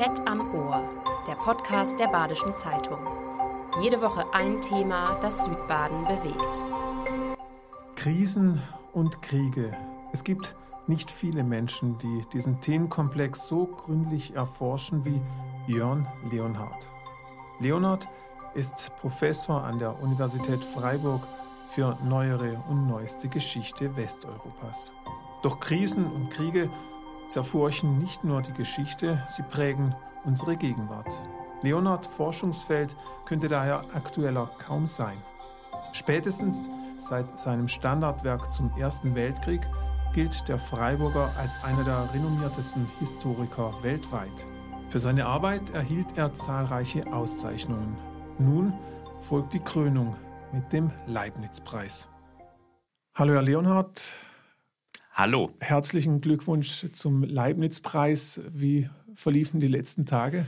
Am Ohr, der Podcast der Badischen Zeitung. Jede Woche ein Thema, das Südbaden bewegt. Krisen und Kriege. Es gibt nicht viele Menschen, die diesen Themenkomplex so gründlich erforschen wie Jörn Leonhardt. Leonhardt ist Professor an der Universität Freiburg für neuere und neueste Geschichte Westeuropas. Doch Krisen und Kriege zerfurchen nicht nur die Geschichte, sie prägen unsere Gegenwart. Leonard Forschungsfeld könnte daher aktueller kaum sein. Spätestens seit seinem Standardwerk zum Ersten Weltkrieg gilt der Freiburger als einer der renommiertesten Historiker weltweit. Für seine Arbeit erhielt er zahlreiche Auszeichnungen. Nun folgt die Krönung mit dem Leibniz-Preis. Hallo Herr Leonhard, Hallo. Herzlichen Glückwunsch zum Leibniz-Preis. Wie verliefen die letzten Tage?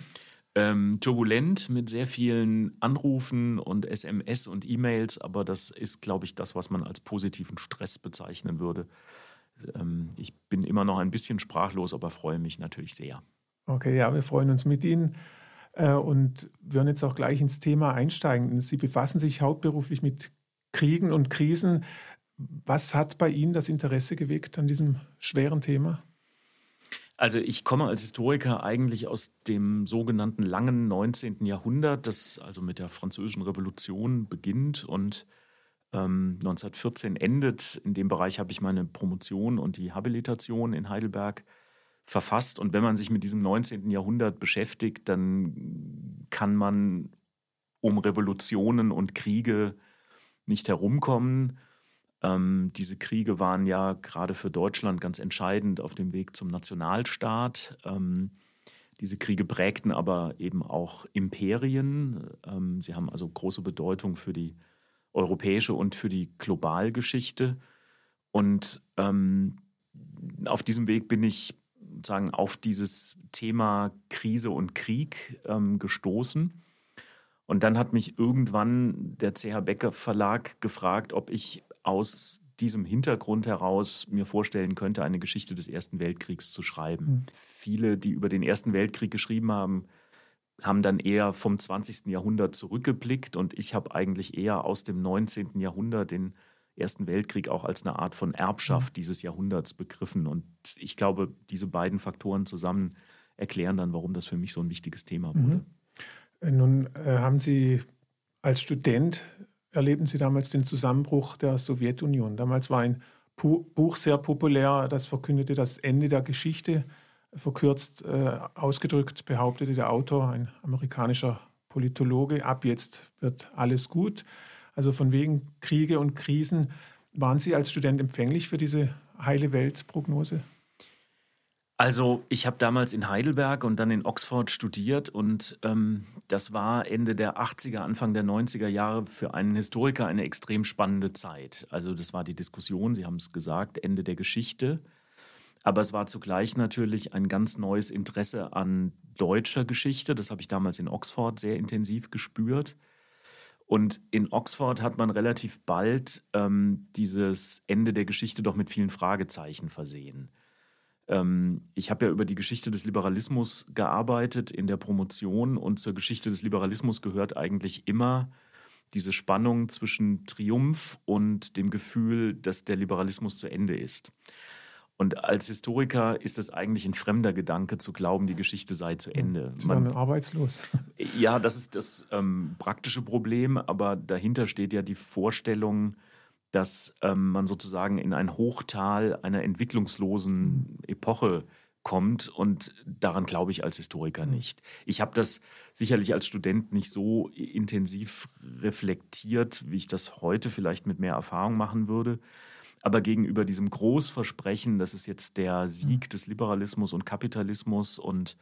Ähm, turbulent mit sehr vielen Anrufen und SMS und E-Mails, aber das ist, glaube ich, das, was man als positiven Stress bezeichnen würde. Ähm, ich bin immer noch ein bisschen sprachlos, aber freue mich natürlich sehr. Okay, ja, wir freuen uns mit Ihnen äh, und würden jetzt auch gleich ins Thema einsteigen. Sie befassen sich hauptberuflich mit Kriegen und Krisen. Was hat bei Ihnen das Interesse geweckt an diesem schweren Thema? Also ich komme als Historiker eigentlich aus dem sogenannten langen 19. Jahrhundert, das also mit der Französischen Revolution beginnt und ähm, 1914 endet. In dem Bereich habe ich meine Promotion und die Habilitation in Heidelberg verfasst. Und wenn man sich mit diesem 19. Jahrhundert beschäftigt, dann kann man um Revolutionen und Kriege nicht herumkommen. Ähm, diese Kriege waren ja gerade für Deutschland ganz entscheidend auf dem Weg zum Nationalstaat. Ähm, diese Kriege prägten aber eben auch Imperien. Ähm, sie haben also große Bedeutung für die europäische und für die Globalgeschichte. Und ähm, auf diesem Weg bin ich sozusagen auf dieses Thema Krise und Krieg ähm, gestoßen. Und dann hat mich irgendwann der CH Becker Verlag gefragt, ob ich aus diesem Hintergrund heraus mir vorstellen könnte, eine Geschichte des Ersten Weltkriegs zu schreiben. Mhm. Viele, die über den Ersten Weltkrieg geschrieben haben, haben dann eher vom 20. Jahrhundert zurückgeblickt und ich habe eigentlich eher aus dem 19. Jahrhundert den Ersten Weltkrieg auch als eine Art von Erbschaft mhm. dieses Jahrhunderts begriffen. Und ich glaube, diese beiden Faktoren zusammen erklären dann, warum das für mich so ein wichtiges Thema wurde. Mhm. Nun äh, haben Sie als Student erlebten Sie damals den Zusammenbruch der Sowjetunion. Damals war ein Buch sehr populär, das verkündete das Ende der Geschichte. Verkürzt äh, ausgedrückt behauptete der Autor, ein amerikanischer Politologe, ab jetzt wird alles gut. Also von wegen Kriege und Krisen. Waren Sie als Student empfänglich für diese heile Welt-Prognose? Also ich habe damals in Heidelberg und dann in Oxford studiert und ähm, das war Ende der 80er, Anfang der 90er Jahre für einen Historiker eine extrem spannende Zeit. Also das war die Diskussion, Sie haben es gesagt, Ende der Geschichte. Aber es war zugleich natürlich ein ganz neues Interesse an deutscher Geschichte. Das habe ich damals in Oxford sehr intensiv gespürt. Und in Oxford hat man relativ bald ähm, dieses Ende der Geschichte doch mit vielen Fragezeichen versehen. Ähm, ich habe ja über die Geschichte des Liberalismus gearbeitet in der Promotion und zur Geschichte des Liberalismus gehört eigentlich immer diese Spannung zwischen Triumph und dem Gefühl, dass der Liberalismus zu Ende ist. Und als Historiker ist es eigentlich ein fremder Gedanke zu glauben, die Geschichte sei zu Ende. Sie waren arbeitslos. Ja, das ist das ähm, praktische Problem, aber dahinter steht ja die Vorstellung, dass ähm, man sozusagen in ein Hochtal einer entwicklungslosen mhm. Epoche kommt und daran glaube ich als Historiker mhm. nicht. Ich habe das sicherlich als Student nicht so intensiv reflektiert, wie ich das heute vielleicht mit mehr Erfahrung machen würde. Aber gegenüber diesem Großversprechen, das ist jetzt der Sieg mhm. des Liberalismus und Kapitalismus und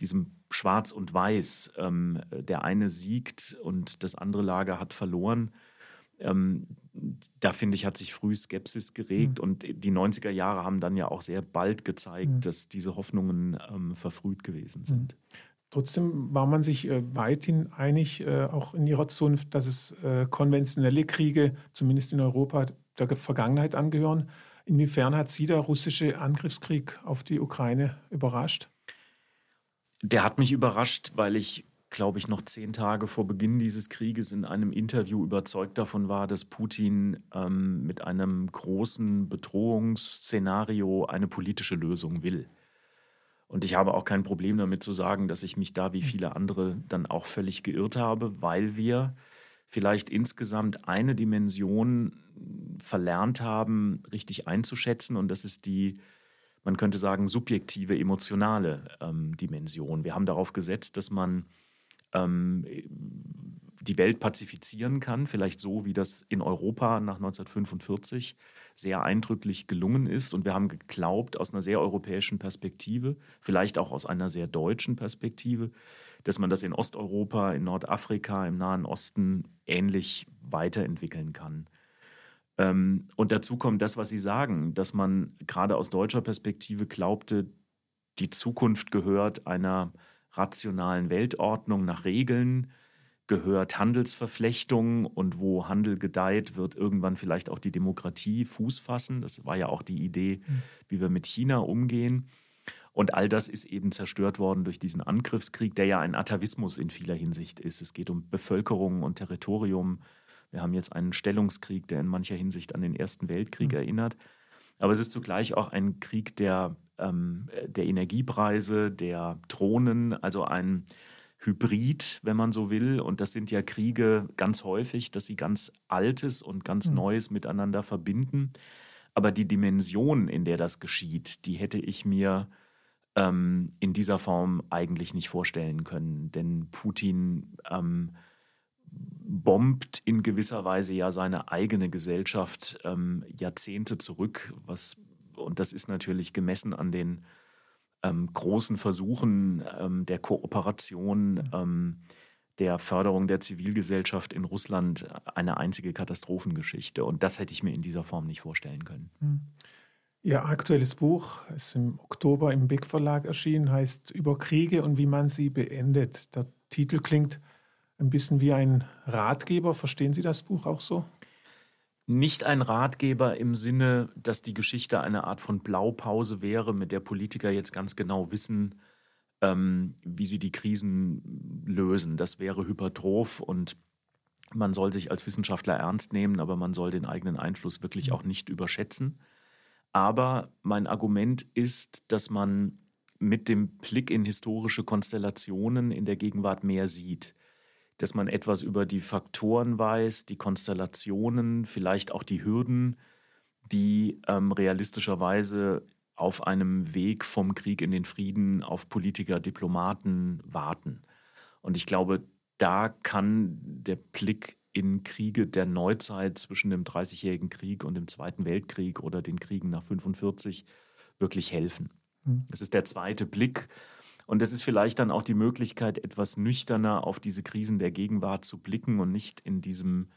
diesem Schwarz und Weiß, ähm, der eine siegt und das andere Lager hat verloren, ähm, da finde ich, hat sich früh Skepsis geregt mhm. und die 90er Jahre haben dann ja auch sehr bald gezeigt, mhm. dass diese Hoffnungen ähm, verfrüht gewesen sind. Mhm. Trotzdem war man sich äh, weithin einig, äh, auch in ihrer Zunft, dass es äh, konventionelle Kriege, zumindest in Europa, der Vergangenheit angehören. Inwiefern hat Sie der russische Angriffskrieg auf die Ukraine überrascht? Der hat mich überrascht, weil ich, glaube ich, noch zehn Tage vor Beginn dieses Krieges in einem Interview überzeugt davon war, dass Putin ähm, mit einem großen Bedrohungsszenario eine politische Lösung will. Und ich habe auch kein Problem damit zu sagen, dass ich mich da wie viele andere dann auch völlig geirrt habe, weil wir vielleicht insgesamt eine Dimension verlernt haben, richtig einzuschätzen. Und das ist die, man könnte sagen, subjektive, emotionale ähm, Dimension. Wir haben darauf gesetzt, dass man ähm, die Welt pazifizieren kann, vielleicht so, wie das in Europa nach 1945 sehr eindrücklich gelungen ist. Und wir haben geglaubt, aus einer sehr europäischen Perspektive, vielleicht auch aus einer sehr deutschen Perspektive, dass man das in Osteuropa, in Nordafrika, im Nahen Osten ähnlich weiterentwickeln kann. Ähm, und dazu kommt das, was Sie sagen, dass man gerade aus deutscher Perspektive glaubte, die Zukunft gehört einer rationalen Weltordnung nach Regeln, gehört Handelsverflechtung und wo Handel gedeiht, wird irgendwann vielleicht auch die Demokratie Fuß fassen. Das war ja auch die Idee, mhm. wie wir mit China umgehen. Und all das ist eben zerstört worden durch diesen Angriffskrieg, der ja ein Atavismus in vieler Hinsicht ist. Es geht um Bevölkerung und Territorium. Wir haben jetzt einen Stellungskrieg, der in mancher Hinsicht an den Ersten Weltkrieg mhm. erinnert. Aber es ist zugleich auch ein Krieg der, ähm, der Energiepreise, der Drohnen, also ein Hybrid, wenn man so will. Und das sind ja Kriege ganz häufig, dass sie ganz Altes und ganz mhm. Neues miteinander verbinden. Aber die Dimension, in der das geschieht, die hätte ich mir ähm, in dieser Form eigentlich nicht vorstellen können. Denn Putin ähm, bombt in gewisser Weise ja seine eigene Gesellschaft ähm, Jahrzehnte zurück. Was, und das ist natürlich gemessen an den ähm, großen Versuchen ähm, der Kooperation, ähm, der Förderung der Zivilgesellschaft in Russland eine einzige Katastrophengeschichte. Und das hätte ich mir in dieser Form nicht vorstellen können. Hm. Ihr aktuelles Buch ist im Oktober im Big Verlag erschienen, heißt Über Kriege und wie man sie beendet. Der Titel klingt ein bisschen wie ein Ratgeber. Verstehen Sie das Buch auch so? Nicht ein Ratgeber im Sinne, dass die Geschichte eine Art von Blaupause wäre, mit der Politiker jetzt ganz genau wissen, ähm, wie sie die Krisen lösen. Das wäre hypertroph und man soll sich als Wissenschaftler ernst nehmen, aber man soll den eigenen Einfluss wirklich auch nicht überschätzen. Aber mein Argument ist, dass man mit dem Blick in historische Konstellationen in der Gegenwart mehr sieht dass man etwas über die Faktoren weiß, die Konstellationen, vielleicht auch die Hürden, die ähm, realistischerweise auf einem Weg vom Krieg in den Frieden auf Politiker, Diplomaten warten. Und ich glaube, da kann der Blick in Kriege der Neuzeit zwischen dem Dreißigjährigen Krieg und dem Zweiten Weltkrieg oder den Kriegen nach 45 wirklich helfen. Hm. Das ist der zweite Blick und das ist vielleicht dann auch die Möglichkeit, etwas nüchterner auf diese Krisen der Gegenwart zu blicken und nicht in diesem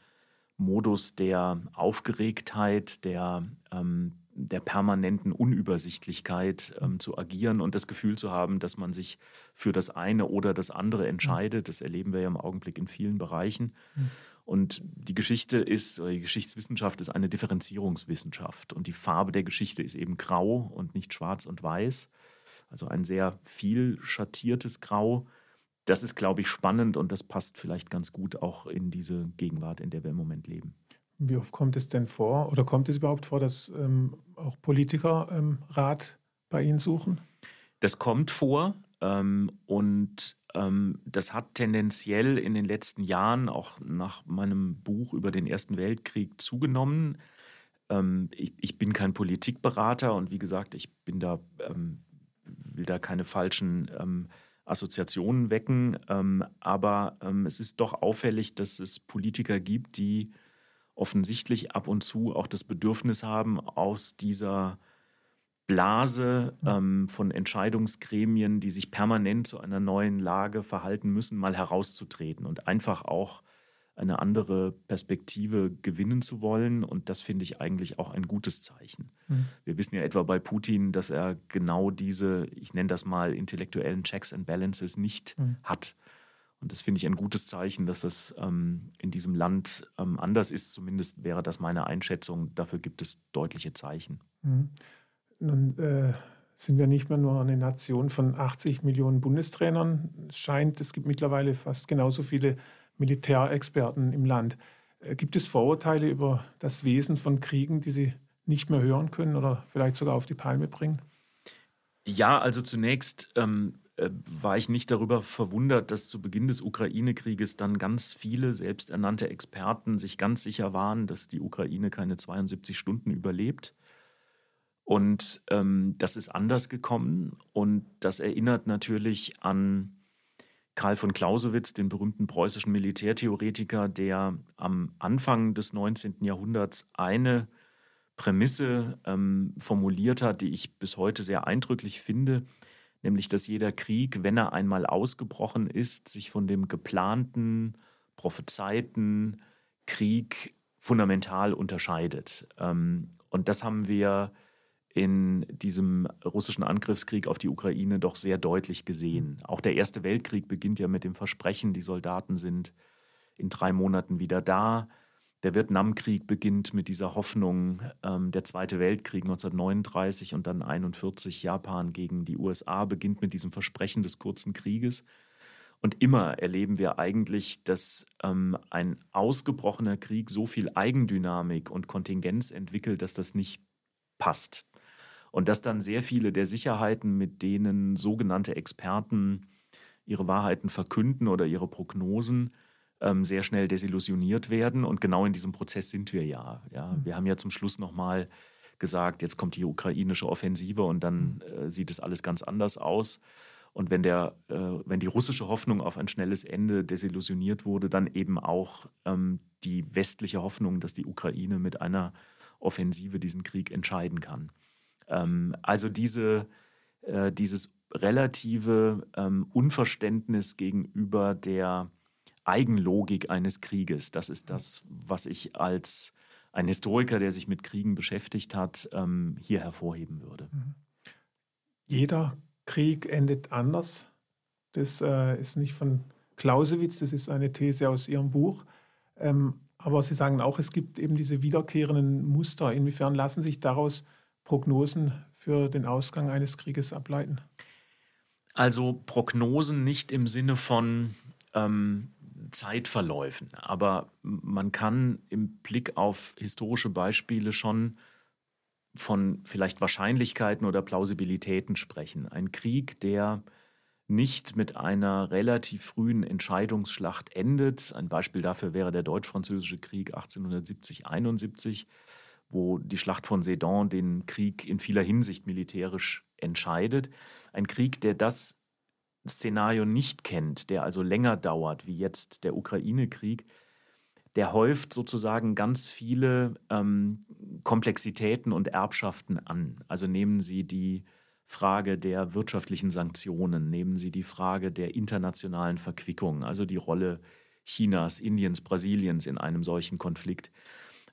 Modus der Aufgeregtheit, der, ähm, der permanenten Unübersichtlichkeit ähm, zu agieren und das Gefühl zu haben, dass man sich für das eine oder das andere entscheidet. Das erleben wir ja im Augenblick in vielen Bereichen. Mhm. Und die Geschichte ist, oder die Geschichtswissenschaft ist eine Differenzierungswissenschaft. Und die Farbe der Geschichte ist eben grau und nicht schwarz und weiß also ein sehr viel schattiertes Grau. Das ist, glaube ich, spannend und das passt vielleicht ganz gut auch in diese Gegenwart, in der wir im Moment leben. Wie oft kommt es denn vor oder kommt es überhaupt vor, dass ähm, auch Politiker ähm, Rat bei Ihnen suchen? Das kommt vor ähm, und ähm, das hat tendenziell in den letzten Jahren, auch nach meinem Buch über den Ersten Weltkrieg, zugenommen. Ähm, ich, ich, bin kein Politikberater und wie gesagt, ich bin da ähm, will da keine falschen ähm, Assoziationen wecken, ähm, aber ähm, es ist doch auffällig, dass es Politiker gibt, die offensichtlich ab und zu auch das Bedürfnis haben, aus dieser Blase ähm, von Entscheidungsgremien, die sich permanent zu einer neuen Lage verhalten müssen, mal herauszutreten und einfach auch eine andere Perspektive gewinnen zu wollen. Und das finde ich eigentlich auch ein gutes Zeichen. Mhm. Wir wissen ja etwa bei Putin, dass er genau diese, ich nenne das mal, intellektuellen Checks and Balances nicht mhm. hat. Und das finde ich ein gutes Zeichen, dass das ähm, in diesem Land ähm, anders ist. Zumindest wäre das meine Einschätzung. Dafür gibt es deutliche Zeichen. Mhm. Nun äh, sind wir nicht mehr nur eine Nation von 80 Millionen Bundestrainern. Es scheint, es gibt mittlerweile fast genauso viele Militärexperten im Land. Äh, gibt es Vorurteile über das Wesen von Kriegen, die Sie nicht mehr hören können oder vielleicht sogar auf die Palme bringen? Ja, also zunächst ähm, äh, war ich nicht darüber verwundert, dass zu Beginn des Ukraine-Krieges dann ganz viele selbsternannte Experten sich ganz sicher waren, dass die Ukraine keine 72 Stunden überlebt. Und ähm, das ist anders gekommen und das erinnert natürlich an Karl von Clausewitz, den berühmten preußischen Militärtheoretiker, der am Anfang des 19. Jahrhunderts eine Prämisse ähm, formuliert hat, die ich bis heute sehr eindrücklich finde, nämlich dass jeder Krieg, wenn er einmal ausgebrochen ist, sich von dem geplanten, prophezeiten Krieg fundamental unterscheidet. Ähm, und das haben wir in diesem russischen Angriffskrieg auf die Ukraine doch sehr deutlich gesehen. Auch der Erste Weltkrieg beginnt ja mit dem Versprechen, die Soldaten sind in drei Monaten wieder da. Der Vietnamkrieg beginnt mit dieser Hoffnung, ähm, der Zweite Weltkrieg 1939 und dann 1941 Japan gegen die USA beginnt mit diesem Versprechen des kurzen Krieges. Und immer erleben wir eigentlich, dass ähm, ein ausgebrochener Krieg so viel Eigendynamik und Kontingenz entwickelt, dass das nicht passt. Und dass dann sehr viele der Sicherheiten, mit denen sogenannte Experten ihre Wahrheiten verkünden oder ihre Prognosen, ähm, sehr schnell desillusioniert werden. Und genau in diesem Prozess sind wir ja. ja. Mhm. Wir haben ja zum Schluss nochmal gesagt, jetzt kommt die ukrainische Offensive und dann mhm. äh, sieht es alles ganz anders aus. Und wenn, der, äh, wenn die russische Hoffnung auf ein schnelles Ende desillusioniert wurde, dann eben auch ähm, die westliche Hoffnung, dass die Ukraine mit einer Offensive diesen Krieg entscheiden kann. Ähm, also diese, äh, dieses relative ähm, Unverständnis gegenüber der Eigenlogik eines Krieges. Das ist das, was ich als ein Historiker, der sich mit Kriegen beschäftigt hat, ähm, hier hervorheben würde. Mhm. Jeder Krieg endet anders. Das äh, ist nicht von Clausewitz, das ist eine These aus Ihrem Buch. Ähm, aber Sie sagen auch, es gibt eben diese wiederkehrenden Muster. Inwiefern lassen sich daraus Prognosen für den Ausgang eines Krieges ableiten? Also Prognosen nicht im Sinne von ähm, Zeitverläufen. Aber man kann im Blick auf historische Beispiele schon von vielleicht Wahrscheinlichkeiten oder Plausibilitäten sprechen. Ein Krieg, der nicht mit einer relativ frühen Entscheidungsschlacht endet. Ein Beispiel dafür wäre der Deutsch-Französische Krieg 1870-71, wo die Schlacht von Sedan den Krieg in vieler Hinsicht militärisch entscheidet. Ein Krieg, der das Szenario nicht kennt, der also länger dauert, wie jetzt der Ukraine-Krieg, der häuft sozusagen ganz viele ähm, Komplexitäten und Erbschaften an. Also nehmen Sie die Frage der wirtschaftlichen Sanktionen, nehmen Sie die Frage der internationalen Verquickung, also die Rolle Chinas, Indiens, Brasiliens in einem solchen Konflikt.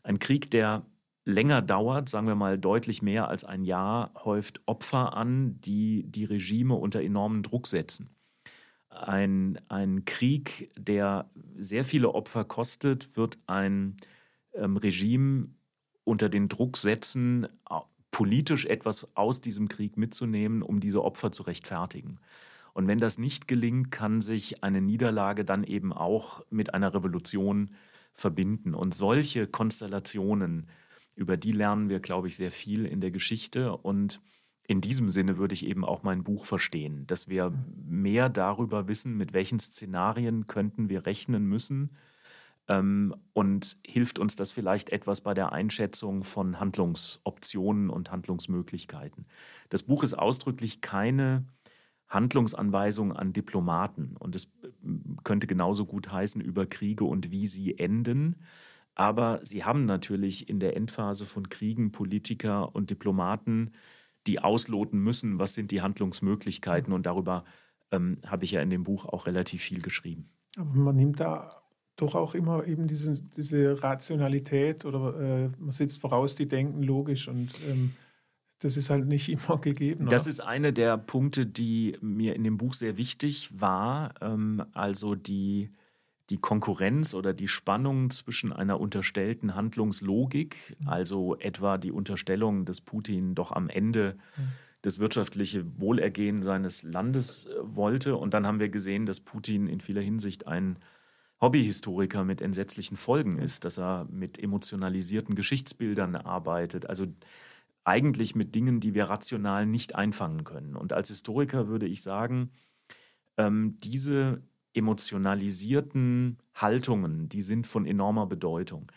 Ein Krieg, der länger dauert, sagen wir mal deutlich mehr als ein Jahr, häuft Opfer an, die die Regime unter enormen Druck setzen. Ein, ein Krieg, der sehr viele Opfer kostet, wird ein ähm, Regime unter den Druck setzen, politisch etwas aus diesem Krieg mitzunehmen, um diese Opfer zu rechtfertigen. Und wenn das nicht gelingt, kann sich eine Niederlage dann eben auch mit einer Revolution verbinden. Und solche Konstellationen über die lernen wir, glaube ich, sehr viel in der Geschichte. Und in diesem Sinne würde ich eben auch mein Buch verstehen, dass wir mehr darüber wissen, mit welchen Szenarien könnten wir rechnen müssen. Ähm, und hilft uns das vielleicht etwas bei der Einschätzung von Handlungsoptionen und Handlungsmöglichkeiten. Das Buch ist ausdrücklich keine Handlungsanweisung an Diplomaten. Und es äh, könnte genauso gut heißen über Kriege und wie sie enden. Aber sie haben natürlich in der Endphase von Kriegen Politiker und Diplomaten, die ausloten müssen, was sind die Handlungsmöglichkeiten. Und darüber ähm, habe ich ja in dem Buch auch relativ viel geschrieben. Aber man nimmt da doch auch immer eben diese, diese Rationalität oder äh, man setzt voraus, die denken logisch und ähm, das ist halt nicht immer gegeben. Oder? Das ist eine der Punkte, die mir in dem Buch sehr wichtig war. Ähm, also die die Konkurrenz oder die Spannung zwischen einer unterstellten Handlungslogik, mhm. also etwa die Unterstellung, dass Putin doch am Ende mhm. das wirtschaftliche Wohlergehen seines Landes äh, wollte. Und dann haben wir gesehen, dass Putin in vieler Hinsicht ein Hobbyhistoriker mit entsetzlichen Folgen ist, dass er mit emotionalisierten Geschichtsbildern arbeitet, also eigentlich mit Dingen, die wir rational nicht einfangen können. Und als Historiker würde ich sagen, ähm, diese emotionalisierten Haltungen, die sind von enormer Bedeutung.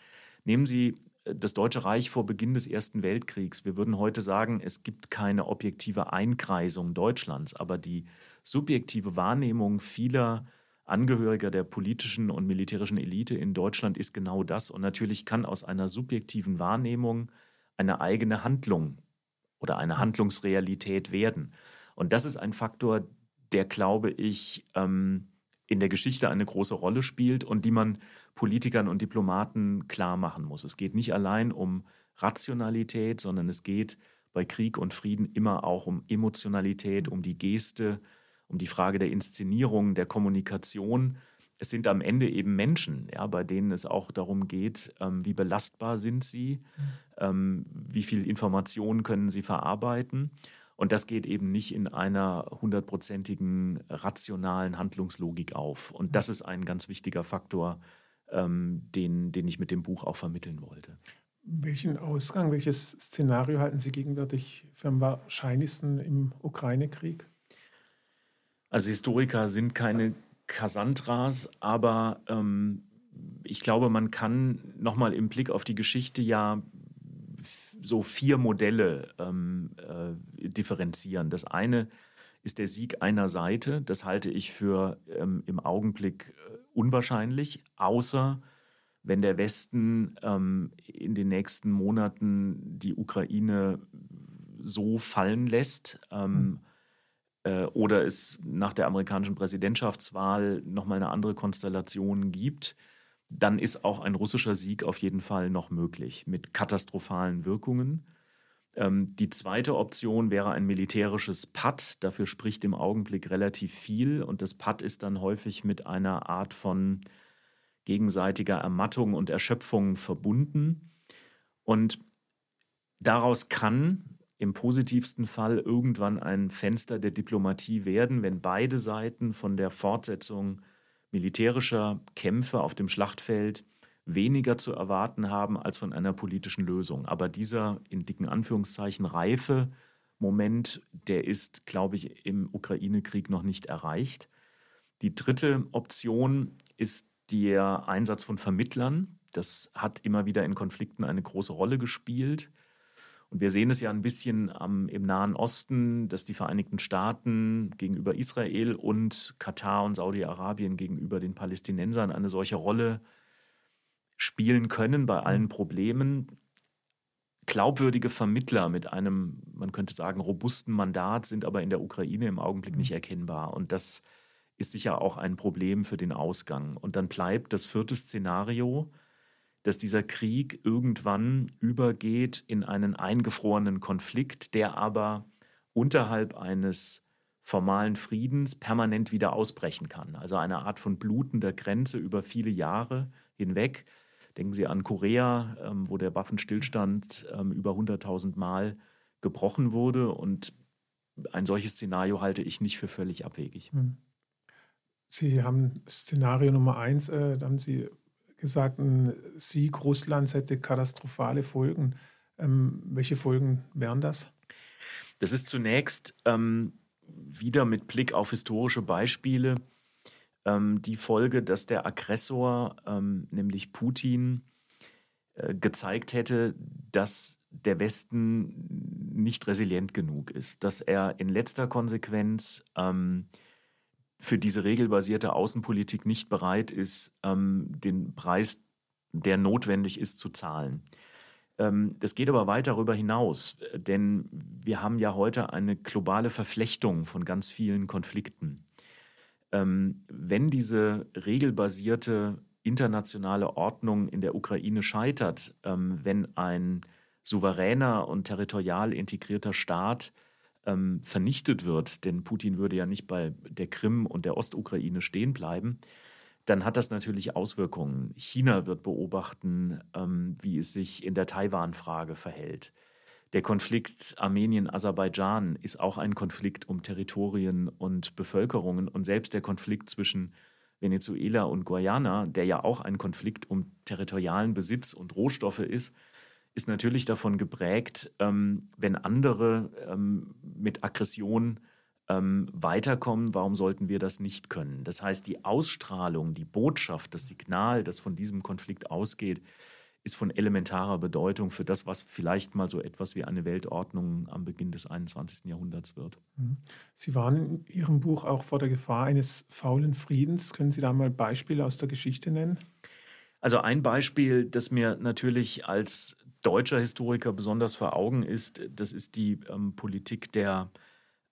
Nehmen Sie äh, das Deutsche Reich vor Beginn des Ersten Weltkriegs. Wir würden heute sagen, es gibt keine objektive Einkreisung Deutschlands, aber die subjektive Wahrnehmung vieler Angehöriger der politischen und militärischen Elite in Deutschland ist genau das. Und natürlich kann aus einer subjektiven Wahrnehmung eine eigene Handlung oder eine Handlungsrealität werden. Und das ist ein Faktor, der, glaube ich, ähm, in der Geschichte eine große Rolle spielt und die man Politikern und Diplomaten klar machen muss. Es geht nicht allein um Rationalität, sondern es geht bei Krieg und Frieden immer auch um Emotionalität, um die Geste, um die Frage der Inszenierung, der Kommunikation. Es sind am Ende eben Menschen, ja, bei denen es auch darum geht, ähm, wie belastbar sind sie, mhm. ähm, wie viel Informationen können sie verarbeiten. Und das geht eben nicht in einer hundertprozentigen rationalen Handlungslogik auf. Und das ist ein ganz wichtiger Faktor, ähm, den, den ich mit dem Buch auch vermitteln wollte. Welchen Ausgang, welches Szenario halten Sie gegenwärtig für am wahrscheinlichsten im Ukraine-Krieg? Also Historiker sind keine Cassandras, aber ähm, ich glaube, man kann nochmal im Blick auf die Geschichte ja so vier Modelle ähm, äh, differenzieren. Das eine ist der Sieg einer Seite. Das halte ich für ähm, im Augenblick äh, unwahrscheinlich, außer wenn der Westen ähm, in den nächsten Monaten die Ukraine so fallen lässt. Mhm äh, oder es nach der amerikanischen Präsidentschaftswahl nochmal eine andere Konstellation gibt, dann ist auch ein russischer Sieg auf jeden Fall noch möglich mit katastrophalen Wirkungen. Ähm, die zweite Option wäre ein militärisches Patt. Dafür spricht im Augenblick relativ viel. Und das Patt ist dann häufig mit einer Art von gegenseitiger Ermattung und Erschöpfung verbunden. Und daraus kann im positivsten Fall irgendwann ein Fenster der Diplomatie werden, wenn beide Seiten von der Fortsetzung militärischer Kämpfe auf dem Schlachtfeld weniger zu erwarten haben als von einer politischen Lösung. Aber dieser in dicken Anführungszeichen reife Moment, der ist, glaube ich, im Ukraine-Krieg noch nicht erreicht. Die dritte Option ist der Einsatz von Vermittlern. Das hat immer wieder in Konflikten eine große Rolle gespielt. Und wir sehen es ja ein bisschen am, im Nahen Osten, dass die Vereinigten Staaten gegenüber Israel und Katar und Saudi-Arabien gegenüber den Palästinensern eine solche Rolle spielen können bei allen Problemen. Glaubwürdige Vermittler mit einem, man könnte sagen, robusten Mandat sind aber in der Ukraine im Augenblick nicht erkennbar. Und das ist sicher auch ein Problem für den Ausgang. Und dann bleibt das vierte Szenario, dass dieser Krieg irgendwann übergeht in einen eingefrorenen Konflikt, der aber unterhalb eines formalen Friedens permanent wieder ausbrechen kann. Also eine Art von blutender Grenze über viele Jahre hinweg. Denken Sie an Korea, ähm, wo der Waffenstillstand ähm, über 100.000 Mal gebrochen wurde. Und ein solches Szenario halte ich nicht für völlig abwegig. Hm. Sie haben Szenario Nummer eins, äh, haben Sie gesagt, ein Sieg Russlands hätte katastrophale Folgen. Ähm, welche Folgen wären das? Das ist zunächst ähm, wieder mit Blick auf historische Beispiele ähm, die Folge, dass der Aggressor, ähm, nämlich Putin, äh, gezeigt hätte, dass der Westen nicht resilient genug ist, dass er in letzter Konsequenz ähm, für diese regelbasierte Außenpolitik nicht bereit ist, ähm, den Preis, der notwendig ist, zu zahlen. Ähm, das geht aber weit darüber hinaus, denn wir haben ja heute eine globale Verflechtung von ganz vielen Konflikten. Ähm, wenn diese regelbasierte internationale Ordnung in der Ukraine scheitert, ähm, wenn ein souveräner und territorial integrierter Staat ähm, vernichtet wird, denn Putin würde ja nicht bei der Krim und der Ostukraine stehen bleiben, dann hat das natürlich Auswirkungen. China wird beobachten, ähm, wie es sich in der Taiwan-Frage verhält. Der Konflikt Armenien-Aserbaidschan ist auch ein Konflikt um Territorien und Bevölkerungen. Und selbst der Konflikt zwischen Venezuela und Guyana, der ja auch ein Konflikt um territorialen Besitz und Rohstoffe ist, ist natürlich davon geprägt, ähm, wenn andere ähm, mit Aggression ähm, weiterkommen, warum sollten wir das nicht können? Das heißt, die Ausstrahlung, die Botschaft, das Signal, das von diesem Konflikt ausgeht, ist von elementarer Bedeutung für das, was vielleicht mal so etwas wie eine Weltordnung am Beginn des 21. Jahrhunderts wird. Mhm. Sie waren in Ihrem Buch auch vor der Gefahr eines faulen Friedens. Können Sie da mal Beispiele aus der Geschichte nennen? Also ein Beispiel, das mir natürlich als deutscher Historiker besonders vor Augen ist, das ist die ähm, Politik der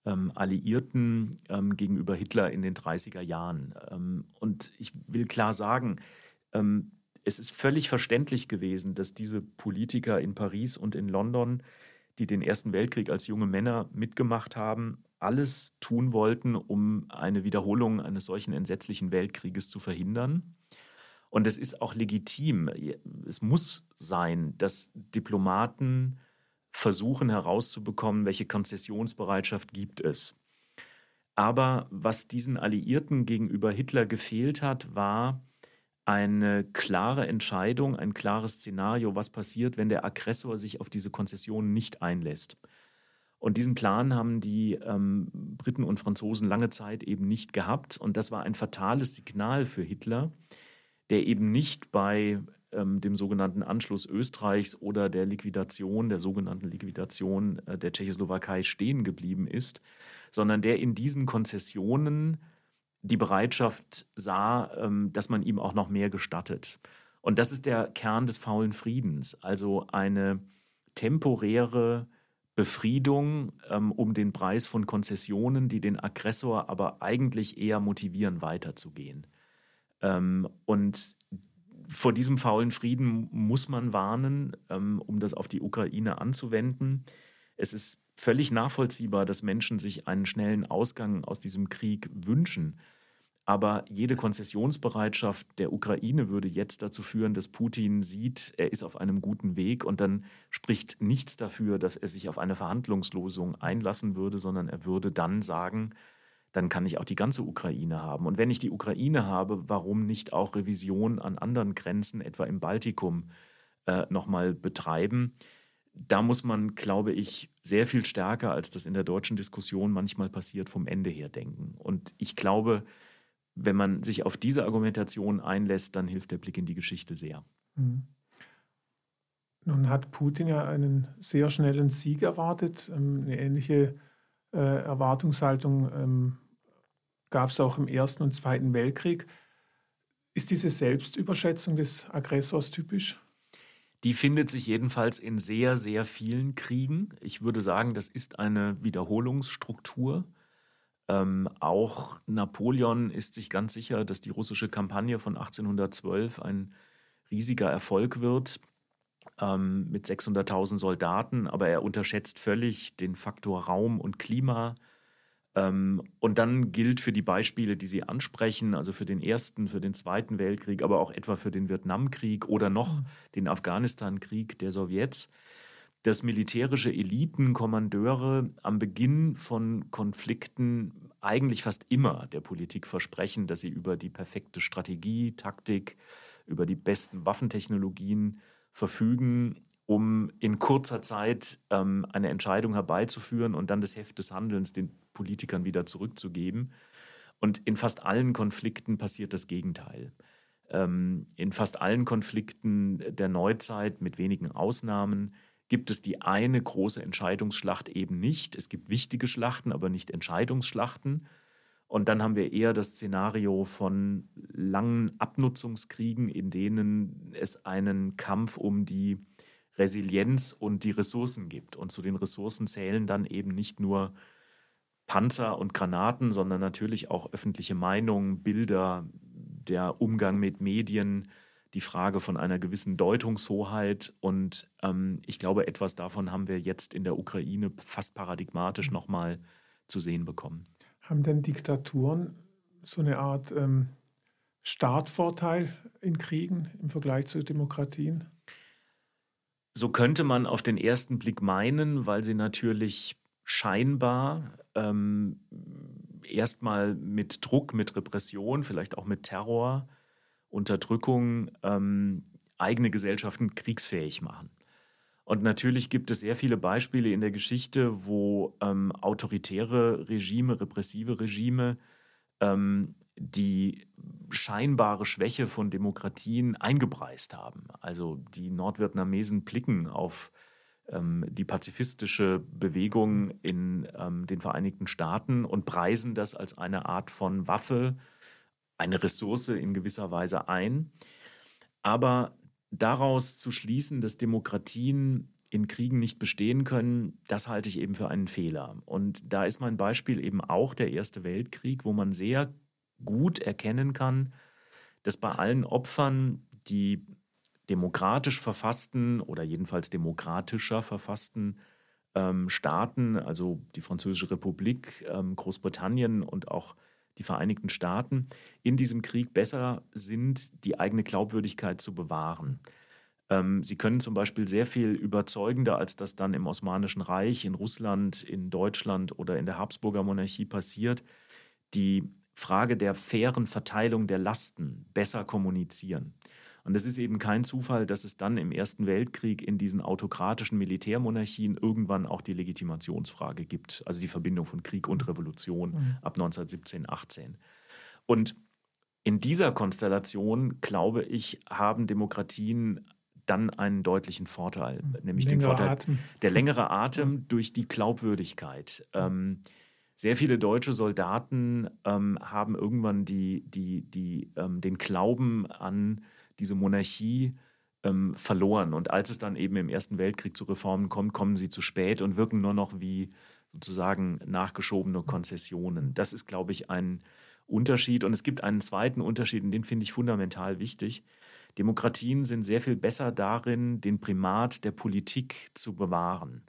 ähm, Alliierten ähm, gegenüber Hitler in den 30er Jahren. Ähm, und ich will klar sagen, ähm, es ist völlig verständlich gewesen, dass diese Politiker in Paris und in London, die den Ersten Weltkrieg als junge Männer mitgemacht haben, alles tun wollten, um eine Wiederholung eines solchen entsetzlichen Weltkrieges zu verhindern. Und es ist auch legitim. Es muss sein, dass Diplomaten versuchen herauszubekommen, welche Konzessionsbereitschaft gibt es. Aber was diesen Alliierten gegenüber Hitler gefehlt hat, war eine klare Entscheidung, ein klares Szenario, was passiert, wenn der Aggressor sich auf diese Konzessionen nicht einlässt. Und diesen Plan haben die ähm, Briten und Franzosen lange Zeit eben nicht gehabt. Und das war ein fatales Signal für Hitler, der eben nicht bei ähm, dem sogenannten Anschluss Österreichs oder der Liquidation, der sogenannten Liquidation äh, der Tschechoslowakei stehen geblieben ist, sondern der in diesen Konzessionen die Bereitschaft sah, ähm, dass man ihm auch noch mehr gestattet. Und das ist der Kern des faulen Friedens, also eine temporäre Befriedung ähm, um den Preis von Konzessionen, die den Aggressor aber eigentlich eher motivieren, weiterzugehen. Ähm, und vor diesem faulen Frieden muss man warnen, ähm, um das auf die Ukraine anzuwenden. Es ist völlig nachvollziehbar, dass Menschen sich einen schnellen Ausgang aus diesem Krieg wünschen. Aber jede Konzessionsbereitschaft der Ukraine würde jetzt dazu führen, dass Putin sieht, er ist auf einem guten Weg und dann spricht nichts dafür, dass er sich auf eine Verhandlungslosung einlassen würde, sondern er würde dann sagen, dann kann ich auch die ganze Ukraine haben. Und wenn ich die Ukraine habe, warum nicht auch Revision an anderen Grenzen, etwa im Baltikum, äh, nochmal betreiben? Da muss man, glaube ich, sehr viel stärker, als das in der deutschen Diskussion manchmal passiert, vom Ende her denken. Und ich glaube, wenn man sich auf diese Argumentation einlässt, dann hilft der Blick in die Geschichte sehr. Mhm. Nun hat Putin ja einen sehr schnellen Sieg erwartet, ähm, eine ähnliche äh, Erwartungshaltung ähm, gab es auch im Ersten und Zweiten Weltkrieg. Ist diese Selbstüberschätzung des Aggressors typisch? Die findet sich jedenfalls in sehr, sehr vielen Kriegen. Ich würde sagen, das ist eine Wiederholungsstruktur. Ähm, auch Napoleon ist sich ganz sicher, dass die russische Kampagne von 1812 ein riesiger Erfolg wird ähm, mit 600.000 Soldaten, aber er unterschätzt völlig den Faktor Raum und Klima. Ähm, und dann gilt für die Beispiele, die Sie ansprechen, also für den Ersten, für den Zweiten Weltkrieg, aber auch etwa für den Vietnamkrieg oder noch mhm. den Afghanistankrieg der Sowjets, dass militärische Eliten, Kommandeure am Beginn von Konflikten eigentlich fast immer der Politik versprechen, dass sie über die perfekte Strategie, Taktik, über die besten Waffentechnologien verfügen, um in kurzer Zeit ähm, eine Entscheidung herbeizuführen und dann das Heft des Handelns den Politikern wieder zurückzugeben. Und in fast allen Konflikten passiert das Gegenteil. Ähm, in fast allen Konflikten der Neuzeit, mit wenigen Ausnahmen, gibt es die eine große Entscheidungsschlacht eben nicht. Es gibt wichtige Schlachten, aber nicht Entscheidungsschlachten. Und dann haben wir eher das Szenario von langen Abnutzungskriegen, in denen es einen Kampf um die Resilienz und die Ressourcen gibt. Und zu den Ressourcen zählen dann eben nicht nur Panzer und Granaten, sondern natürlich auch öffentliche Meinung, Bilder, der Umgang mit Medien, die Frage von einer gewissen Deutungshoheit. Und ähm, ich glaube, etwas davon haben wir jetzt in der Ukraine fast paradigmatisch nochmal zu sehen bekommen. Haben denn Diktaturen so eine Art ähm, Startvorteil in Kriegen im Vergleich zu Demokratien? So könnte man auf den ersten Blick meinen, weil sie natürlich scheinbar ähm, erstmal mit Druck, mit Repression, vielleicht auch mit Terror, Unterdrückung ähm, eigene Gesellschaften kriegsfähig machen. Und natürlich gibt es sehr viele Beispiele in der Geschichte, wo ähm, autoritäre Regime, repressive Regime ähm, die scheinbare Schwäche von Demokratien eingepreist haben. Also die Nordvietnamesen blicken auf ähm, die pazifistische Bewegung in ähm, den Vereinigten Staaten und preisen das als eine Art von Waffe, eine Ressource in gewisser Weise ein. Aber daraus zu schließen, dass Demokratien in Kriegen nicht bestehen können, das halte ich eben für einen Fehler. Und da ist mein Beispiel eben auch der Erste Weltkrieg, wo man sehr gut erkennen kann, dass bei allen Opfern die demokratisch verfassten oder jedenfalls demokratischer verfassten ähm, Staaten, also die Französische Republik, ähm, Großbritannien und auch die Vereinigten Staaten, in diesem Krieg besser sind, die eigene Glaubwürdigkeit zu bewahren. Ähm, sie können zum Beispiel sehr viel überzeugender, als das dann im Osmanischen Reich, in Russland, in Deutschland oder in der Habsburger Monarchie passiert, die Frage der fairen Verteilung der Lasten besser kommunizieren. Und es ist eben kein Zufall, dass es dann im Ersten Weltkrieg in diesen autokratischen Militärmonarchien irgendwann auch die Legitimationsfrage gibt, also die Verbindung von Krieg und Revolution mhm. ab 1917, 18. Und in dieser Konstellation, glaube ich, haben Demokratien dann einen deutlichen Vorteil, mhm. nämlich Längere den Vorteil Atem. der längere Atem durch die Glaubwürdigkeit. Ähm, sehr viele deutsche Soldaten ähm, haben irgendwann die, die, die, ähm, den Glauben an diese Monarchie ähm, verloren. Und als es dann eben im Ersten Weltkrieg zu Reformen kommt, kommen sie zu spät und wirken nur noch wie sozusagen nachgeschobene Konzessionen. Das ist, glaube ich, ein Unterschied. Und es gibt einen zweiten Unterschied, und den finde ich fundamental wichtig. Demokratien sind sehr viel besser darin, den Primat der Politik zu bewahren.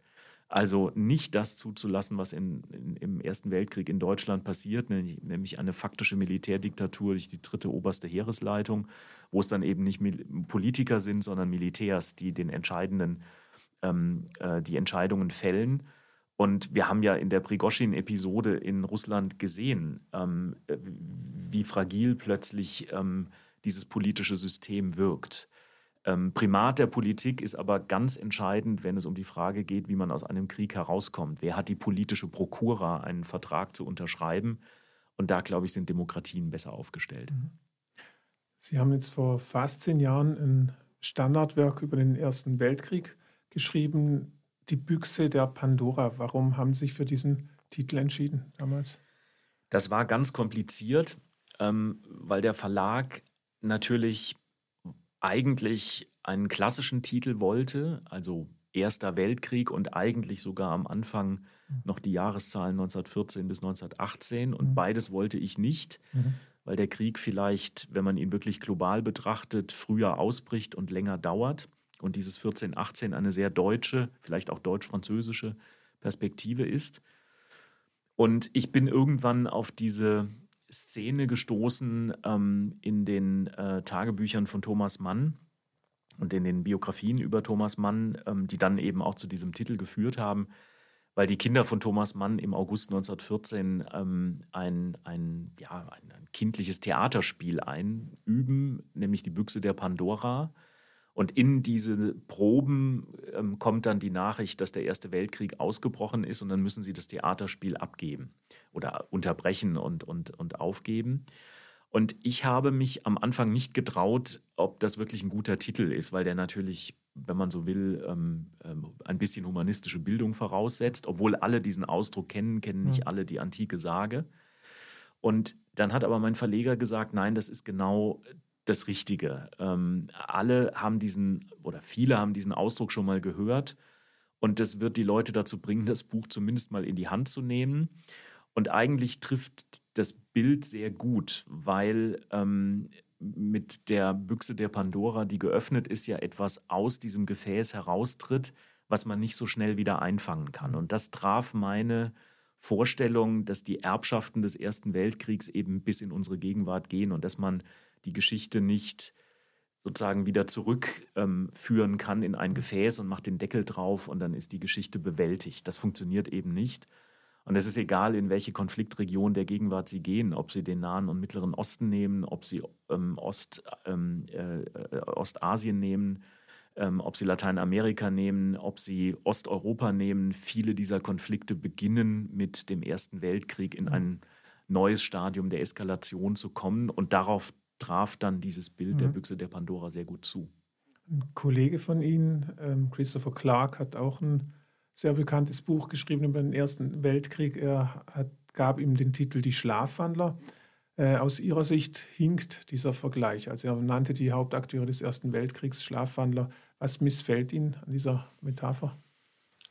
Also nicht das zuzulassen, was in, in, im Ersten Weltkrieg in Deutschland passiert, nämlich eine faktische Militärdiktatur durch die dritte oberste Heeresleitung, wo es dann eben nicht Politiker sind, sondern Militärs, die den entscheidenden, ähm, äh, die Entscheidungen fällen. Und wir haben ja in der Prigoschin-Episode in Russland gesehen, ähm, wie fragil plötzlich ähm, dieses politische System wirkt. Ähm, Primat der Politik ist aber ganz entscheidend, wenn es um die Frage geht, wie man aus einem Krieg herauskommt. Wer hat die politische Prokura, einen Vertrag zu unterschreiben? Und da, glaube ich, sind Demokratien besser aufgestellt. Mhm. Sie haben jetzt vor fast zehn Jahren ein Standardwerk über den Ersten Weltkrieg geschrieben, Die Büchse der Pandora. Warum haben Sie sich für diesen Titel entschieden damals? Das war ganz kompliziert, ähm, weil der Verlag natürlich eigentlich einen klassischen Titel wollte, also Erster Weltkrieg und eigentlich sogar am Anfang mhm. noch die Jahreszahlen 1914 bis 1918. Und mhm. beides wollte ich nicht, mhm. weil der Krieg vielleicht, wenn man ihn wirklich global betrachtet, früher ausbricht und länger dauert. Und dieses 1418 eine sehr deutsche, vielleicht auch deutsch-französische Perspektive ist. Und ich bin irgendwann auf diese Szene gestoßen ähm, in den äh, Tagebüchern von Thomas Mann und in den Biografien über Thomas Mann, ähm, die dann eben auch zu diesem Titel geführt haben, weil die Kinder von Thomas Mann im August 1914 ähm, ein, ein, ja, ein, ein kindliches Theaterspiel einüben, nämlich die Büchse der Pandora. Und in diese Proben ähm, kommt dann die Nachricht, dass der Erste Weltkrieg ausgebrochen ist und dann müssen sie das Theaterspiel abgeben oder unterbrechen und, und, und aufgeben. Und ich habe mich am Anfang nicht getraut, ob das wirklich ein guter Titel ist, weil der natürlich, wenn man so will, ähm, ähm, ein bisschen humanistische Bildung voraussetzt, obwohl alle diesen Ausdruck kennen, kennen nicht alle die antike Sage. Und dann hat aber mein Verleger gesagt, nein, das ist genau das Richtige. Ähm, alle haben diesen, oder viele haben diesen Ausdruck schon mal gehört. Und das wird die Leute dazu bringen, das Buch zumindest mal in die Hand zu nehmen. Und eigentlich trifft das Bild sehr gut, weil ähm, mit der Büchse der Pandora, die geöffnet ist, ja etwas aus diesem Gefäß heraustritt, was man nicht so schnell wieder einfangen kann. Und das traf meine Vorstellung, dass die Erbschaften des Ersten Weltkriegs eben bis in unsere Gegenwart gehen und dass man die Geschichte nicht sozusagen wieder zurückführen ähm, kann in ein Gefäß und macht den Deckel drauf und dann ist die Geschichte bewältigt. Das funktioniert eben nicht. Und es ist egal, in welche Konfliktregion der Gegenwart Sie gehen, ob Sie den Nahen und Mittleren Osten nehmen, ob Sie ähm, Ost, ähm, äh, Ostasien nehmen, ähm, ob Sie Lateinamerika nehmen, ob Sie Osteuropa nehmen. Viele dieser Konflikte beginnen mit dem Ersten Weltkrieg in ein neues Stadium der Eskalation zu kommen. Und darauf traf dann dieses Bild mhm. der Büchse der Pandora sehr gut zu. Ein Kollege von Ihnen, ähm, Christopher Clark, hat auch ein sehr bekanntes Buch geschrieben über den Ersten Weltkrieg. Er hat, gab ihm den Titel Die Schlafwandler. Äh, aus Ihrer Sicht hinkt dieser Vergleich. Also er nannte die Hauptakteure des Ersten Weltkriegs Schlafwandler. Was missfällt Ihnen an dieser Metapher?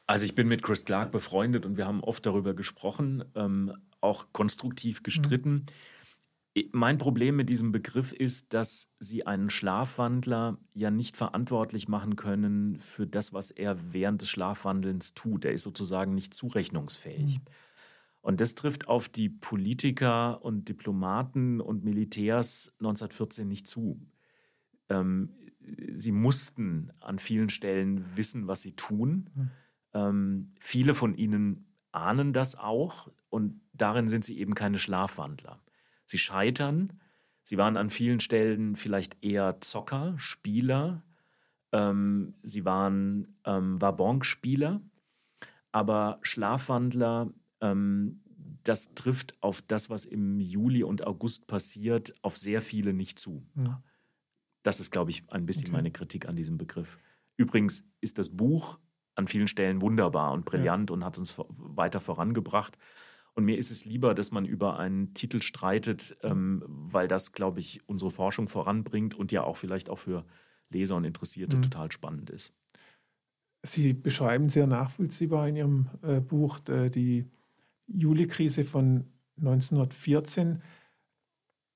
Also ich bin mit Chris Clark befreundet und wir haben oft darüber gesprochen, ähm, auch konstruktiv gestritten. Mhm. Mein Problem mit diesem Begriff ist, dass Sie einen Schlafwandler ja nicht verantwortlich machen können für das, was er während des Schlafwandelns tut. Er ist sozusagen nicht zurechnungsfähig. Mhm. Und das trifft auf die Politiker und Diplomaten und Militärs 1914 nicht zu. Ähm, sie mussten an vielen Stellen wissen, was sie tun. Mhm. Ähm, viele von ihnen ahnen das auch und darin sind sie eben keine Schlafwandler. Sie scheitern. Sie waren an vielen Stellen vielleicht eher Zocker, Spieler. Ähm, sie waren ähm, Wabonk-Spieler. Aber Schlafwandler, ähm, das trifft auf das, was im Juli und August passiert, auf sehr viele nicht zu. Ja. Das ist, glaube ich, ein bisschen okay. meine Kritik an diesem Begriff. Übrigens ist das Buch an vielen Stellen wunderbar und brillant ja. und hat uns weiter vorangebracht. Und mir ist es lieber, dass man über einen Titel streitet, ähm, weil das, glaube ich, unsere Forschung voranbringt und ja auch vielleicht auch für Leser und Interessierte mhm. total spannend ist. Sie beschreiben sehr nachvollziehbar in Ihrem äh, Buch äh, die Juli-Krise von 1914.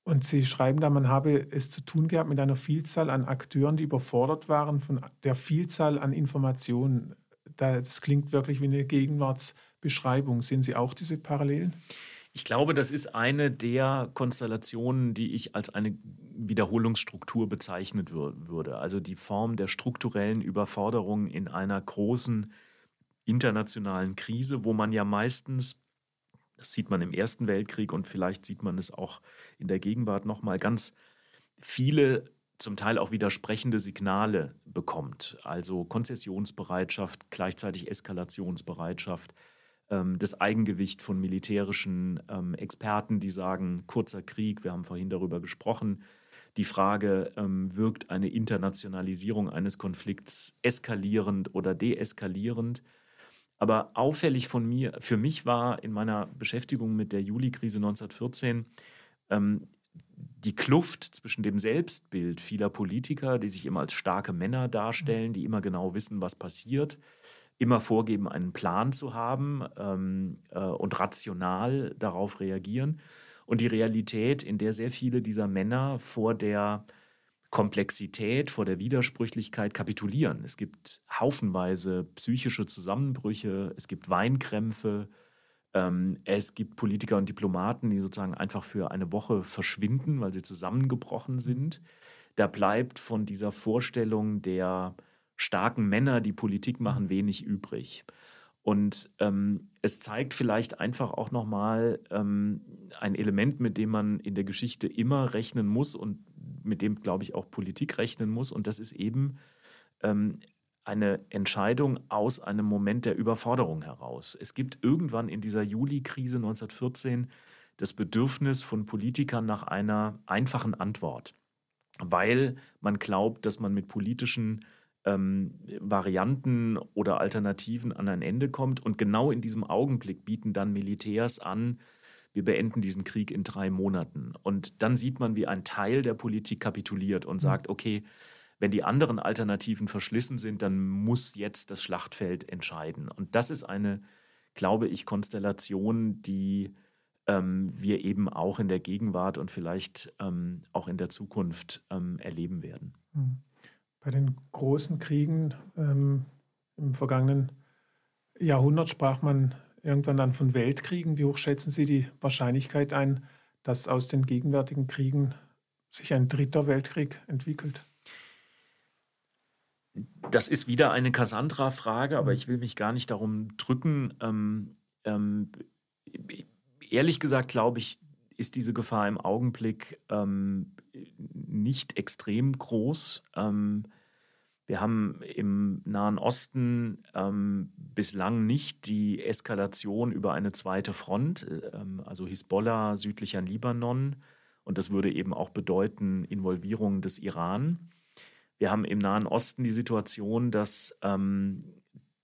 Und Sie schreiben da, man habe es zu tun gehabt mit einer Vielzahl an Akteuren, die überfordert waren von der Vielzahl an Informationen. Das klingt wirklich wie eine Gegenwarts- Beschreibung. Sehen Sie auch diese Parallelen? Ich glaube, das ist eine der Konstellationen, die ich als eine Wiederholungsstruktur bezeichnet würde. Also die Form der strukturellen Überforderung in einer großen internationalen Krise, wo man ja meistens, das sieht man im Ersten Weltkrieg und vielleicht sieht man es auch in der Gegenwart nochmal, ganz viele zum Teil auch widersprechende Signale bekommt. Also Konzessionsbereitschaft, gleichzeitig Eskalationsbereitschaft das Eigengewicht von militärischen ähm, Experten, die sagen, kurzer Krieg, wir haben vorhin darüber gesprochen, die Frage, ähm, wirkt eine Internationalisierung eines Konflikts eskalierend oder deeskalierend? Aber auffällig von mir, für mich war in meiner Beschäftigung mit der Juli-Krise 1914 ähm, die Kluft zwischen dem Selbstbild vieler Politiker, die sich immer als starke Männer darstellen, die immer genau wissen, was passiert, immer vorgeben, einen Plan zu haben ähm, äh, und rational darauf reagieren. Und die Realität, in der sehr viele dieser Männer vor der Komplexität, vor der Widersprüchlichkeit kapitulieren. Es gibt haufenweise psychische Zusammenbrüche, es gibt Weinkrämpfe, ähm, es gibt Politiker und Diplomaten, die sozusagen einfach für eine Woche verschwinden, weil sie zusammengebrochen sind. Da bleibt von dieser Vorstellung der starken Männer, die Politik machen, wenig übrig. Und ähm, es zeigt vielleicht einfach auch nochmal ähm, ein Element, mit dem man in der Geschichte immer rechnen muss und mit dem, glaube ich, auch Politik rechnen muss. Und das ist eben ähm, eine Entscheidung aus einem Moment der Überforderung heraus. Es gibt irgendwann in dieser Juli-Krise 1914 das Bedürfnis von Politikern nach einer einfachen Antwort, weil man glaubt, dass man mit politischen ähm, Varianten oder Alternativen an ein Ende kommt. Und genau in diesem Augenblick bieten dann Militärs an, wir beenden diesen Krieg in drei Monaten. Und dann sieht man, wie ein Teil der Politik kapituliert und mhm. sagt, okay, wenn die anderen Alternativen verschlissen sind, dann muss jetzt das Schlachtfeld entscheiden. Und das ist eine, glaube ich, Konstellation, die ähm, wir eben auch in der Gegenwart und vielleicht ähm, auch in der Zukunft ähm, erleben werden. Mhm bei den großen Kriegen ähm, im vergangenen Jahrhundert sprach man irgendwann dann von Weltkriegen. Wie hoch schätzen Sie die Wahrscheinlichkeit ein, dass aus den gegenwärtigen Kriegen sich ein dritter Weltkrieg entwickelt? das ist wieder eine Cassandra-Frage, aber ich will mich gar nicht darum drücken. Ähm, ähm, ehrlich gesagt, glaube ich, ist diese Gefahr im Augenblick ähm, nicht extrem groß. Ähm, wir haben im Nahen Osten ähm, bislang nicht die Eskalation über eine zweite Front, ähm, also Hisbollah südlich an Libanon. Und das würde eben auch bedeuten Involvierung des Iran. Wir haben im Nahen Osten die Situation, dass ähm,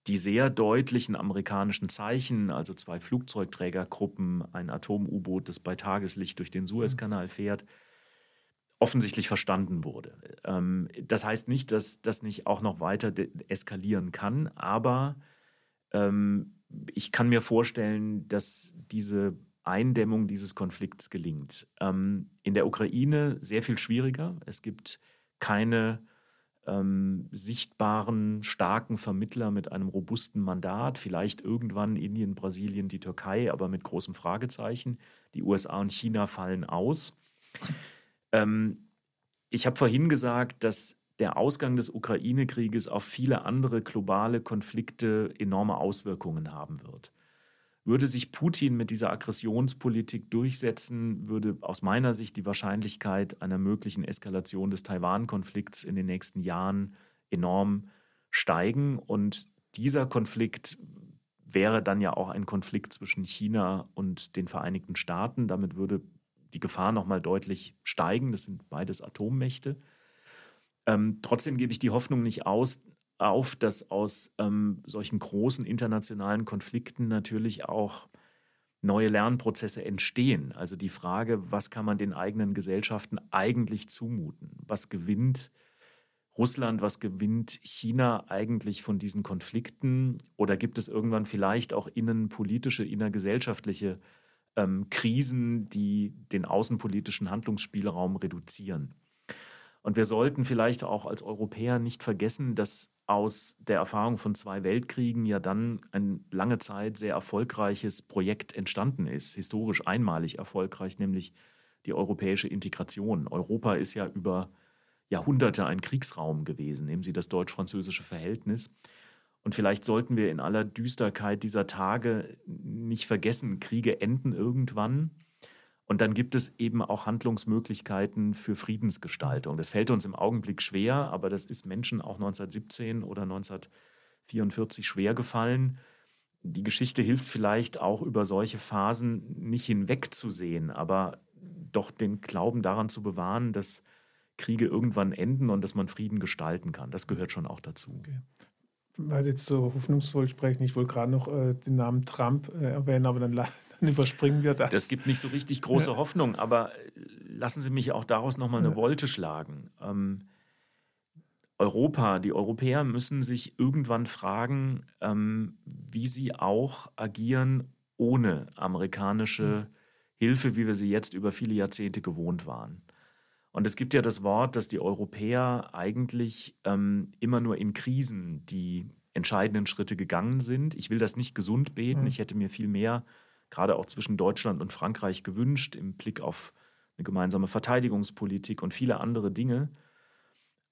die sehr deutlichen amerikanischen Zeichen, also zwei Flugzeugträgergruppen, ein Atom-U-Boot, das bei Tageslicht durch den Suezkanal fährt, offensichtlich verstanden wurde. Ähm, das heißt nicht, dass das nicht auch noch weiter eskalieren kann, aber ähm, ich kann mir vorstellen, dass diese Eindämmung dieses Konflikts gelingt. Ähm, in der Ukraine sehr viel schwieriger. Es gibt keine ähm, sichtbaren, starken Vermittler mit einem robusten Mandat. Vielleicht irgendwann Indien, Brasilien, die Türkei, aber mit großem Fragezeichen. Die USA und China fallen aus. Ähm, ich habe vorhin gesagt, dass der Ausgang des Ukraine-Krieges auf viele andere globale Konflikte enorme Auswirkungen haben wird. Würde sich Putin mit dieser Aggressionspolitik durchsetzen, würde aus meiner Sicht die Wahrscheinlichkeit einer möglichen Eskalation des Taiwan-Konflikts in den nächsten Jahren enorm steigen. Und dieser Konflikt wäre dann ja auch ein Konflikt zwischen China und den Vereinigten Staaten. Damit würde die Gefahr nochmal deutlich steigen. Das sind beides Atommächte. Ähm, trotzdem gebe ich die Hoffnung nicht aus, auf, dass aus ähm, solchen großen internationalen Konflikten natürlich auch neue Lernprozesse entstehen. Also die Frage, was kann man den eigenen Gesellschaften eigentlich zumuten? Was gewinnt Russland, was gewinnt China eigentlich von diesen Konflikten? Oder gibt es irgendwann vielleicht auch innenpolitische, innergesellschaftliche ähm, Krisen, die den außenpolitischen Handlungsspielraum reduzieren? Und wir sollten vielleicht auch als Europäer nicht vergessen, dass aus der Erfahrung von zwei Weltkriegen ja dann ein lange Zeit sehr erfolgreiches Projekt entstanden ist, historisch einmalig erfolgreich, nämlich die europäische Integration. Europa ist ja über Jahrhunderte ein Kriegsraum gewesen, nehmen Sie das deutsch-französische Verhältnis. Und vielleicht sollten wir in aller Düsterkeit dieser Tage nicht vergessen, Kriege enden irgendwann. Und dann gibt es eben auch Handlungsmöglichkeiten für Friedensgestaltung. Das fällt uns im Augenblick schwer, aber das ist Menschen auch 1917 oder 1944 schwer gefallen. Die Geschichte hilft vielleicht auch über solche Phasen nicht hinwegzusehen, aber doch den Glauben daran zu bewahren, dass Kriege irgendwann enden und dass man Frieden gestalten kann. Das gehört schon auch dazu. Okay weil Sie jetzt so hoffnungsvoll sprechen, ich wollte gerade noch äh, den Namen Trump äh, erwähnen, aber dann, dann, überspringen wir das. Das gibt nicht so richtig große ja. Hoffnung, aber äh, lassen Sie mich auch daraus nochmal eine ja. Wolte schlagen. Ähm, Europa, die Europäer müssen sich irgendwann fragen, ähm, wie sie auch agieren ohne amerikanische mhm. Hilfe, wie wir sie jetzt über viele Jahrzehnte gewohnt waren. Und es gibt ja das Wort, dass die Europäer eigentlich ähm, immer nur in Krisen die entscheidenden Schritte gegangen sind. Ich will das nicht gesund beten. Mhm. Ich hätte mir viel mehr, gerade auch zwischen Deutschland und Frankreich, gewünscht, im Blick auf eine gemeinsame Verteidigungspolitik und viele andere Dinge.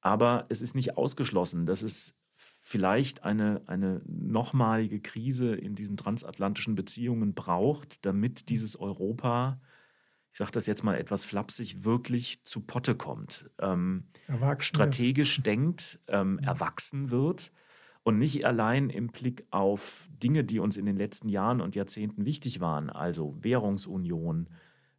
Aber es ist nicht ausgeschlossen, dass es vielleicht eine, eine nochmalige Krise in diesen transatlantischen Beziehungen braucht, damit dieses Europa ich sage das jetzt mal etwas flapsig, wirklich zu Potte kommt. Ähm, strategisch wird. denkt, ähm, mhm. erwachsen wird und nicht allein im Blick auf Dinge, die uns in den letzten Jahren und Jahrzehnten wichtig waren, also Währungsunion,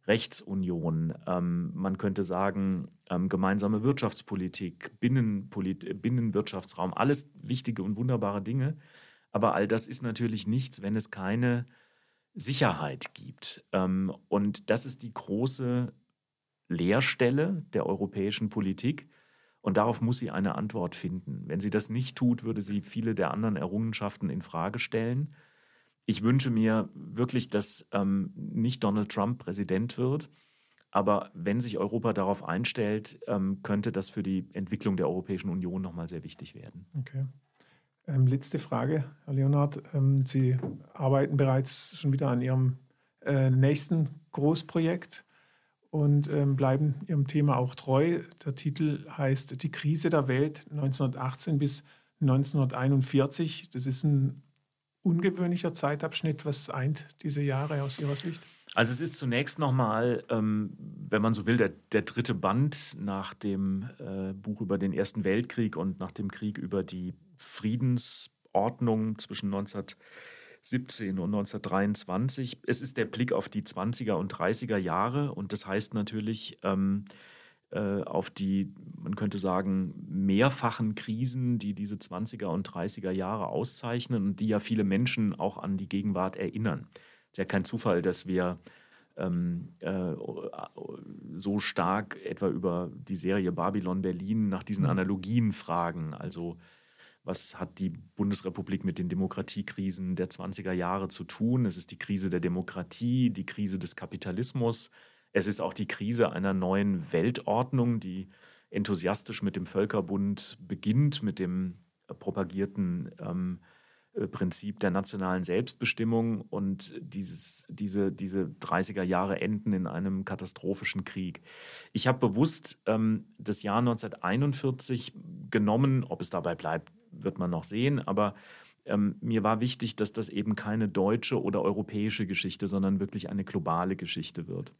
Rechtsunion, ähm, man könnte sagen, ähm, gemeinsame Wirtschaftspolitik, Binnenpolit Binnenwirtschaftsraum, alles wichtige und wunderbare Dinge. Aber all das ist natürlich nichts, wenn es keine Sicherheit gibt. Ähm, und das ist die große Leerstelle der europäischen Politik. Und darauf muss sie eine Antwort finden. Wenn sie das nicht tut, würde sie viele der anderen Errungenschaften in Frage stellen. Ich wünsche mir wirklich, dass ähm, nicht Donald Trump Präsident wird. Aber wenn sich Europa darauf einstellt, ähm, könnte das für die Entwicklung der Europäischen Union nochmal sehr wichtig werden. Okay. Ähm, letzte Frage, Herr Leonhard. Ähm, Sie arbeiten bereits schon wieder an Ihrem äh, nächsten Großprojekt. und ähm, bleiben ihrem Thema auch treu. Der Titel heißt Die Krise der Welt 1918 bis 1941. Das ist ein ungewöhnlicher Zeitabschnitt. Was eint diese Jahre aus Ihrer Sicht? Also es ist zunächst nochmal, ähm, wenn man so will, der, der dritte Band nach dem äh, Buch über den Ersten Weltkrieg und nach dem Krieg über die Friedensordnung zwischen 1917 und 1923. Es ist der Blick auf die 20er und 30er Jahre und das heißt natürlich ähm, äh, auf die, man könnte sagen, mehrfachen Krisen, die diese 20er und 30er Jahre auszeichnen und die ja viele Menschen auch an die Gegenwart erinnern. Es ist ja kein Zufall, dass wir ähm, äh, so stark etwa über die Serie Babylon Berlin nach diesen mhm. Analogien fragen. Also was hat die Bundesrepublik mit den Demokratiekrisen der 20er Jahre zu tun? Es ist die Krise der Demokratie, die Krise des Kapitalismus. Es ist auch die Krise einer neuen Weltordnung, die enthusiastisch mit dem Völkerbund beginnt, mit dem propagierten ähm, äh, Prinzip der nationalen Selbstbestimmung und dieses, diese, diese 30er Jahre enden in einem katastrophischen Krieg. Ich habe bewusst ähm, das Jahr 1941 genommen, ob es dabei bleibt, wird man noch sehen, aber ähm, mir war wichtig, dass das eben keine deutsche oder europäische Geschichte, sondern wirklich eine globale Geschichte wird.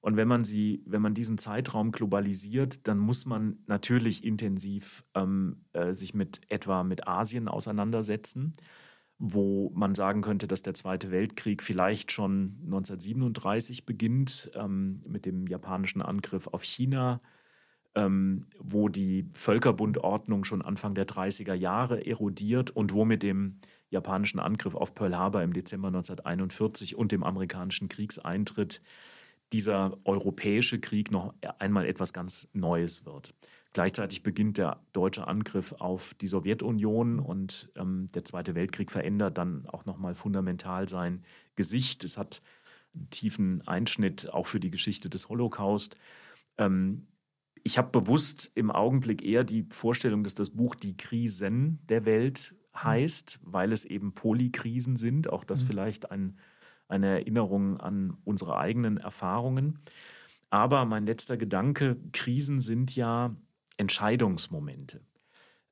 Und wenn man sie, wenn man diesen Zeitraum globalisiert, dann muss man natürlich intensiv ähm, äh, sich mit etwa mit Asien auseinandersetzen, wo man sagen könnte, dass der Zweite Weltkrieg vielleicht schon 1937 beginnt ähm, mit dem japanischen Angriff auf China, ähm, wo die Völkerbundordnung schon Anfang der 30er Jahre erodiert und wo mit dem japanischen Angriff auf Pearl Harbor im Dezember 1941 und dem amerikanischen Kriegseintritt dieser europäische Krieg noch einmal etwas ganz Neues wird. Gleichzeitig beginnt der deutsche Angriff auf die Sowjetunion und ähm, der Zweite Weltkrieg verändert dann auch nochmal fundamental sein Gesicht. Es hat einen tiefen Einschnitt auch für die Geschichte des Holocaust. Ähm, ich habe bewusst im Augenblick eher die Vorstellung, dass das Buch Die Krisen der Welt heißt, weil es eben Polykrisen sind. Auch das mhm. vielleicht ein eine Erinnerung an unsere eigenen Erfahrungen. Aber mein letzter Gedanke, Krisen sind ja Entscheidungsmomente.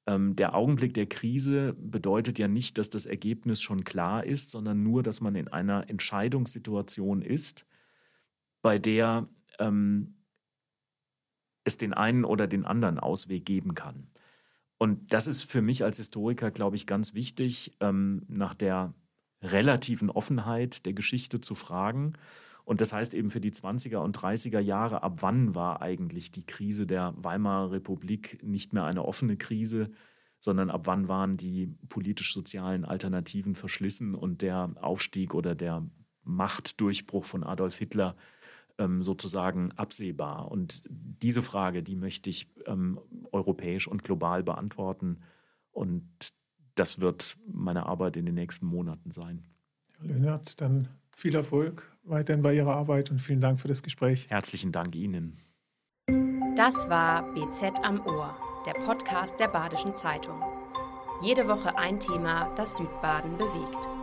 Ähm, der Augenblick der Krise bedeutet ja nicht, dass das Ergebnis schon klar ist, sondern nur, dass man in einer Entscheidungssituation ist, bei der ähm, es den einen oder den anderen Ausweg geben kann. Und das ist für mich als Historiker, glaube ich, ganz wichtig, ähm, nach der relativen Offenheit der Geschichte zu fragen. Und das heißt eben für die 20er und 30er Jahre, ab wann war eigentlich die Krise der Weimarer Republik nicht mehr eine offene Krise, sondern ab wann waren die politisch-sozialen Alternativen verschlissen und der Aufstieg oder der Machtdurchbruch von Adolf Hitler ähm, sozusagen absehbar. Und diese Frage, die möchte ich ähm, europäisch und global beantworten. Und das wird meine Arbeit in den nächsten Monaten sein. Herr Löhnert, dann viel Erfolg weiterhin bei Ihrer Arbeit und vielen Dank für das Gespräch. Herzlichen Dank Ihnen. Das war BZ am Ohr, der Podcast der Badischen Zeitung. Jede Woche ein Thema, das Südbaden bewegt.